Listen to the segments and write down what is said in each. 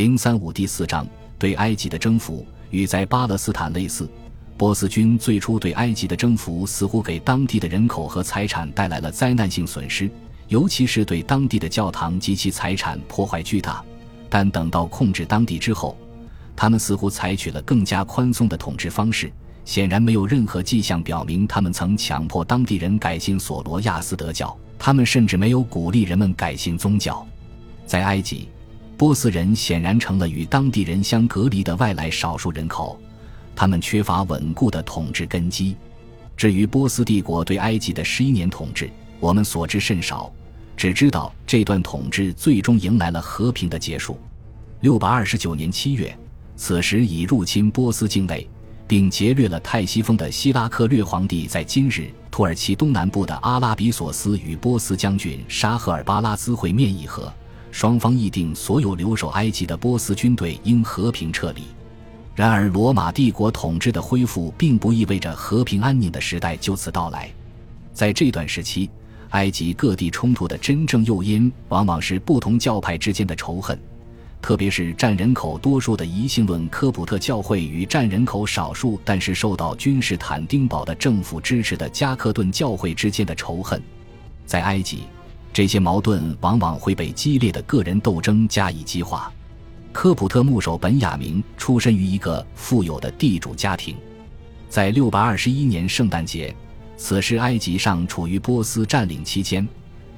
零三五第四章对埃及的征服与在巴勒斯坦类似，波斯军最初对埃及的征服似乎给当地的人口和财产带来了灾难性损失，尤其是对当地的教堂及其财产破坏巨大。但等到控制当地之后，他们似乎采取了更加宽松的统治方式。显然没有任何迹象表明他们曾强迫当地人改信索罗亚斯德教，他们甚至没有鼓励人们改信宗教。在埃及。波斯人显然成了与当地人相隔离的外来少数人口，他们缺乏稳固的统治根基。至于波斯帝国对埃及的十一年统治，我们所知甚少，只知道这段统治最终迎来了和平的结束。六百二十九年七月，此时已入侵波斯境内，并劫掠了泰西风的希拉克略皇帝，在今日土耳其东南部的阿拉比索斯与波斯将军沙赫尔巴拉兹会面议和。双方议定，所有留守埃及的波斯军队应和平撤离。然而，罗马帝国统治的恢复并不意味着和平安宁的时代就此到来。在这段时期，埃及各地冲突的真正诱因往往是不同教派之间的仇恨，特别是占人口多数的疑信论科普特教会与占人口少数但是受到君士坦丁堡的政府支持的加克顿教会之间的仇恨。在埃及。这些矛盾往往会被激烈的个人斗争加以激化。科普特牧首本雅明出身于一个富有的地主家庭，在六百二十一年圣诞节，此时埃及尚处于波斯占领期间，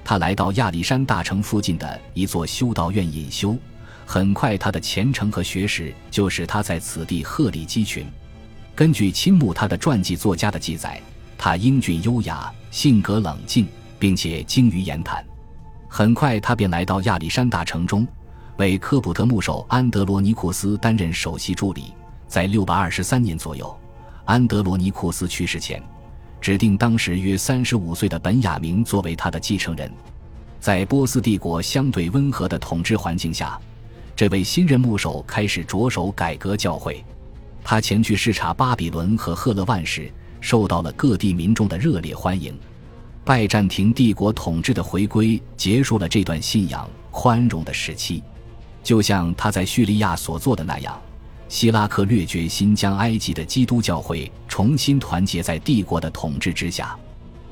他来到亚历山大城附近的一座修道院隐修。很快，他的虔诚和学识就使他在此地鹤立鸡群。根据钦慕他的传记作家的记载，他英俊优雅，性格冷静。并且精于言谈，很快他便来到亚历山大城中，为科普特牧首安德罗尼库斯担任首席助理。在六百二十三年左右，安德罗尼库斯去世前，指定当时约三十五岁的本雅明作为他的继承人。在波斯帝国相对温和的统治环境下，这位新任牧首开始着手改革教会。他前去视察巴比伦和赫勒万时，受到了各地民众的热烈欢迎。拜占庭帝国统治的回归结束了这段信仰宽容的时期，就像他在叙利亚所做的那样，希拉克略决心将埃及的基督教会重新团结在帝国的统治之下。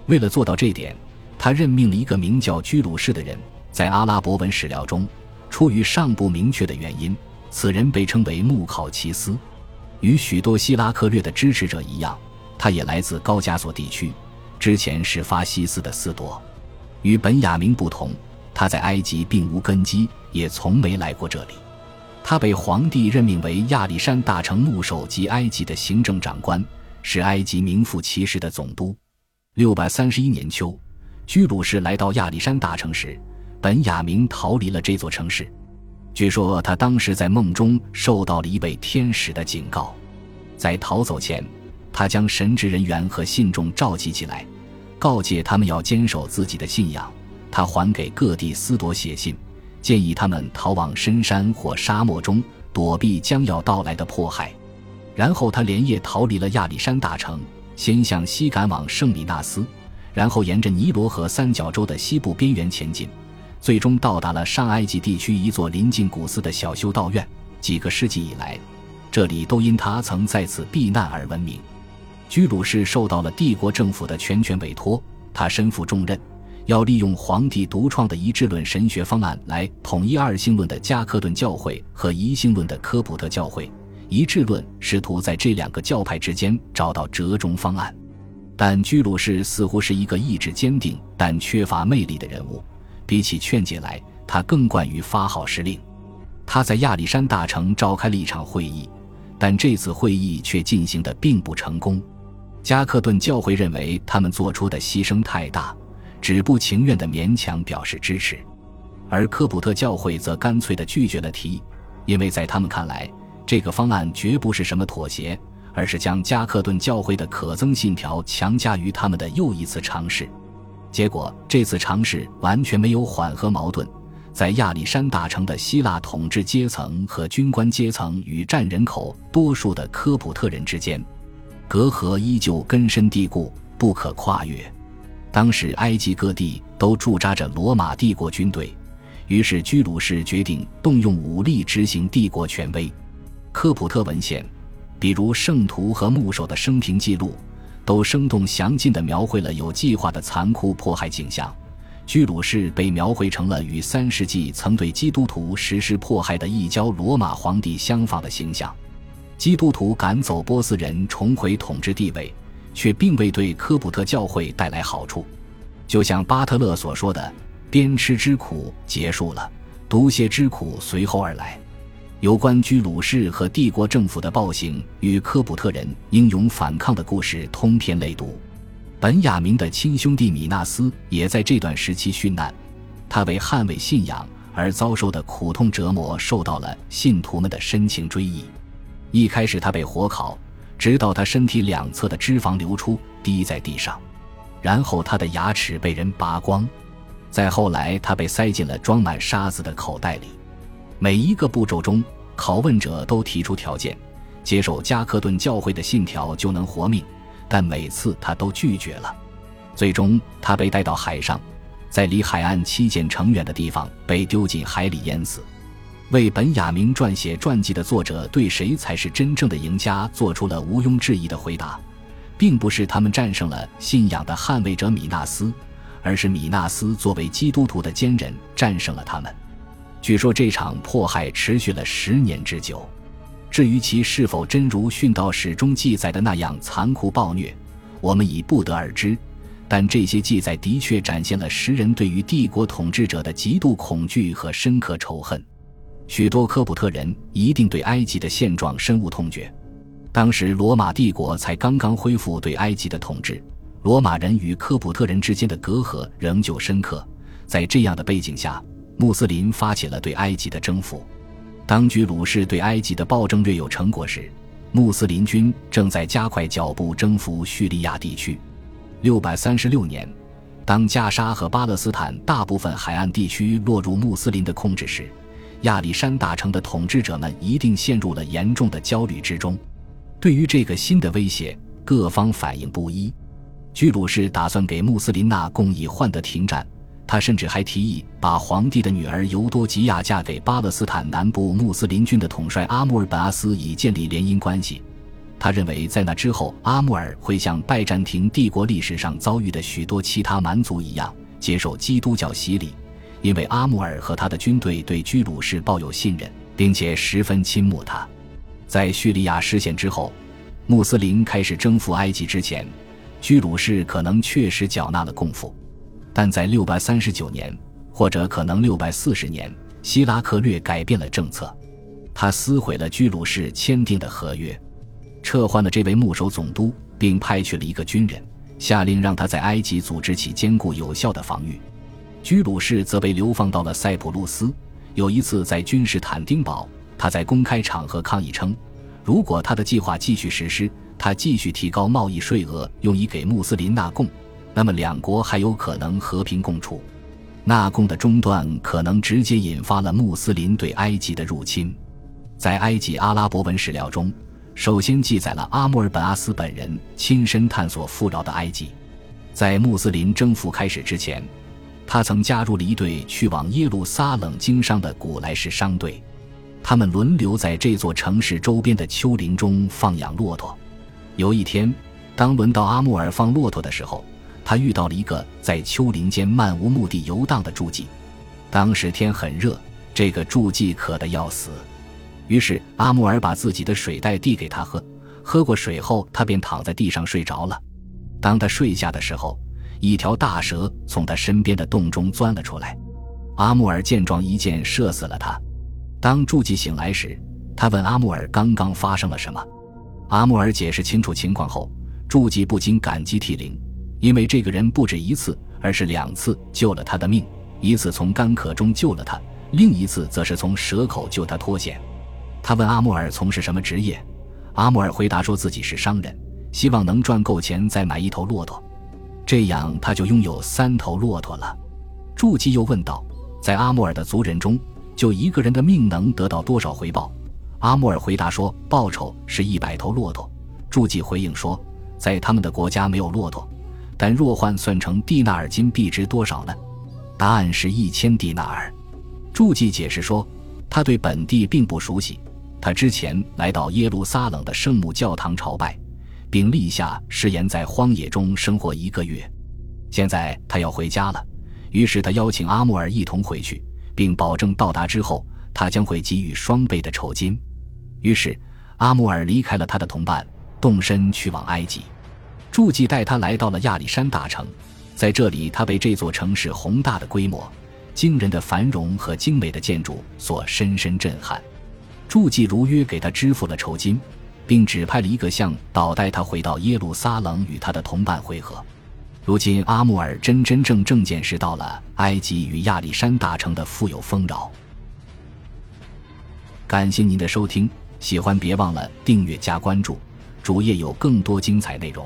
为了做到这点，他任命了一个名叫居鲁士的人。在阿拉伯文史料中，出于尚不明确的原因，此人被称为穆考奇斯。与许多希拉克略的支持者一样，他也来自高加索地区。之前是法西斯的斯多，与本雅明不同，他在埃及并无根基，也从没来过这里。他被皇帝任命为亚历山大城牧首及埃及的行政长官，是埃及名副其实的总督。六百三十一年秋，居鲁士来到亚历山大城时，本雅明逃离了这座城市。据说他当时在梦中受到了一位天使的警告，在逃走前。他将神职人员和信众召集起来，告诫他们要坚守自己的信仰。他还给各地司铎写信，建议他们逃往深山或沙漠中，躲避将要到来的迫害。然后他连夜逃离了亚历山大城，先向西赶往圣米纳斯，然后沿着尼罗河三角洲的西部边缘前进，最终到达了上埃及地区一座临近古斯的小修道院。几个世纪以来，这里都因他曾在此避难而闻名。居鲁士受到了帝国政府的全权委托，他身负重任，要利用皇帝独创的一致论神学方案来统一二性论的加克顿教会和一性论的科普特教会。一致论试图在这两个教派之间找到折中方案，但居鲁士似乎是一个意志坚定但缺乏魅力的人物。比起劝解来，他更惯于发号施令。他在亚历山大城召开了一场会议，但这次会议却进行的并不成功。加克顿教会认为他们做出的牺牲太大，只不情愿地勉强表示支持，而科普特教会则干脆地拒绝了提议，因为在他们看来，这个方案绝不是什么妥协，而是将加克顿教会的可憎信条强加于他们的又一次尝试。结果，这次尝试完全没有缓和矛盾，在亚历山大城的希腊统治阶层和军官阶层与占人口多数的科普特人之间。隔阂依旧根深蒂固，不可跨越。当时，埃及各地都驻扎着罗马帝国军队，于是居鲁士决定动用武力执行帝国权威。科普特文献，比如圣徒和牧首的生平记录，都生动详尽地描绘了有计划的残酷迫害景象。居鲁士被描绘成了与三世纪曾对基督徒实施迫害的异教罗马皇帝相仿的形象。基督徒赶走波斯人，重回统治地位，却并未对科普特教会带来好处。就像巴特勒所说的：“鞭笞之苦结束了，毒蝎之苦随后而来。”有关居鲁士和帝国政府的暴行与科普特人英勇反抗的故事通篇累读。本雅明的亲兄弟米纳斯也在这段时期殉难，他为捍卫信仰而遭受的苦痛折磨受到了信徒们的深情追忆。一开始他被火烤，直到他身体两侧的脂肪流出滴在地上，然后他的牙齿被人拔光，再后来他被塞进了装满沙子的口袋里。每一个步骤中，拷问者都提出条件，接受加克顿教会的信条就能活命。但每次他都拒绝了，最终他被带到海上，在离海岸七箭城远的地方被丢进海里淹死。为本雅明撰写传记的作者对谁才是真正的赢家做出了毋庸置疑的回答，并不是他们战胜了信仰的捍卫者米纳斯，而是米纳斯作为基督徒的坚忍战胜了他们。据说这场迫害持续了十年之久。至于其是否真如殉道史中记载的那样残酷暴虐，我们已不得而知。但这些记载的确展现了时人对于帝国统治者的极度恐惧和深刻仇恨。许多科普特人一定对埃及的现状深恶痛绝。当时罗马帝国才刚刚恢复对埃及的统治，罗马人与科普特人之间的隔阂仍旧深刻。在这样的背景下，穆斯林发起了对埃及的征服。当居鲁士对埃及的暴政略有成果时，穆斯林军正在加快脚步征服叙利亚地区。六百三十六年，当加沙和巴勒斯坦大部分海岸地区落入穆斯林的控制时，亚历山大城的统治者们一定陷入了严重的焦虑之中。对于这个新的威胁，各方反应不一。居鲁士打算给穆斯林纳贡以换得停战。他甚至还提议把皇帝的女儿尤多吉亚嫁给巴勒斯坦南部穆斯林军的统帅阿穆尔本阿斯，以建立联姻关系。他认为，在那之后，阿穆尔会像拜占庭帝国历史上遭遇的许多其他蛮族一样，接受基督教洗礼，因为阿穆尔和他的军队对居鲁士抱有信任，并且十分倾慕他。在叙利亚失陷之后，穆斯林开始征服埃及之前，居鲁士可能确实缴纳了贡赋。但在六百三十九年，或者可能六百四十年，希拉克略改变了政策，他撕毁了居鲁士签订的合约，撤换了这位牧首总督，并派去了一个军人，下令让他在埃及组织起坚固有效的防御。居鲁士则被流放到了塞浦路斯。有一次在君士坦丁堡，他在公开场合抗议称，如果他的计划继续实施，他继续提高贸易税额，用以给穆斯林纳贡。那么，两国还有可能和平共处。纳贡的中断可能直接引发了穆斯林对埃及的入侵。在埃及阿拉伯文史料中，首先记载了阿穆尔本阿斯本人亲身探索富饶的埃及。在穆斯林征服开始之前，他曾加入了一队去往耶路撒冷经商的古莱士商队，他们轮流在这座城市周边的丘陵中放养骆驼。有一天，当轮到阿穆尔放骆驼的时候，他遇到了一个在丘陵间漫无目的游荡的住妓，当时天很热，这个住妓渴得要死，于是阿穆尔把自己的水袋递给他喝，喝过水后，他便躺在地上睡着了。当他睡下的时候，一条大蛇从他身边的洞中钻了出来，阿穆尔见状一箭射死了他。当住妓醒来时，他问阿穆尔刚刚发生了什么，阿穆尔解释清楚情况后，住妓不禁感激涕零。因为这个人不止一次，而是两次救了他的命，一次从干渴中救了他，另一次则是从蛇口救他脱险。他问阿穆尔从事什么职业，阿穆尔回答说自己是商人，希望能赚够钱再买一头骆驼，这样他就拥有三头骆驼了。祝基又问道，在阿穆尔的族人中，就一个人的命能得到多少回报？阿穆尔回答说，报酬是一百头骆驼。祝基回应说，在他们的国家没有骆驼。但若换算成蒂纳尔金币值多少呢？答案是一千蒂纳尔。注记解释说，他对本地并不熟悉。他之前来到耶路撒冷的圣母教堂朝拜，并立下誓言在荒野中生活一个月。现在他要回家了，于是他邀请阿穆尔一同回去，并保证到达之后他将会给予双倍的酬金。于是阿穆尔离开了他的同伴，动身去往埃及。注记带他来到了亚历山大城，在这里他被这座城市宏大的规模、惊人的繁荣和精美的建筑所深深震撼。助记如约给他支付了酬金，并指派了一个向导带他回到耶路撒冷与他的同伴会合。如今阿穆尔真真正正见识到了埃及与亚历山大城的富有丰饶。感谢您的收听，喜欢别忘了订阅加关注，主页有更多精彩内容。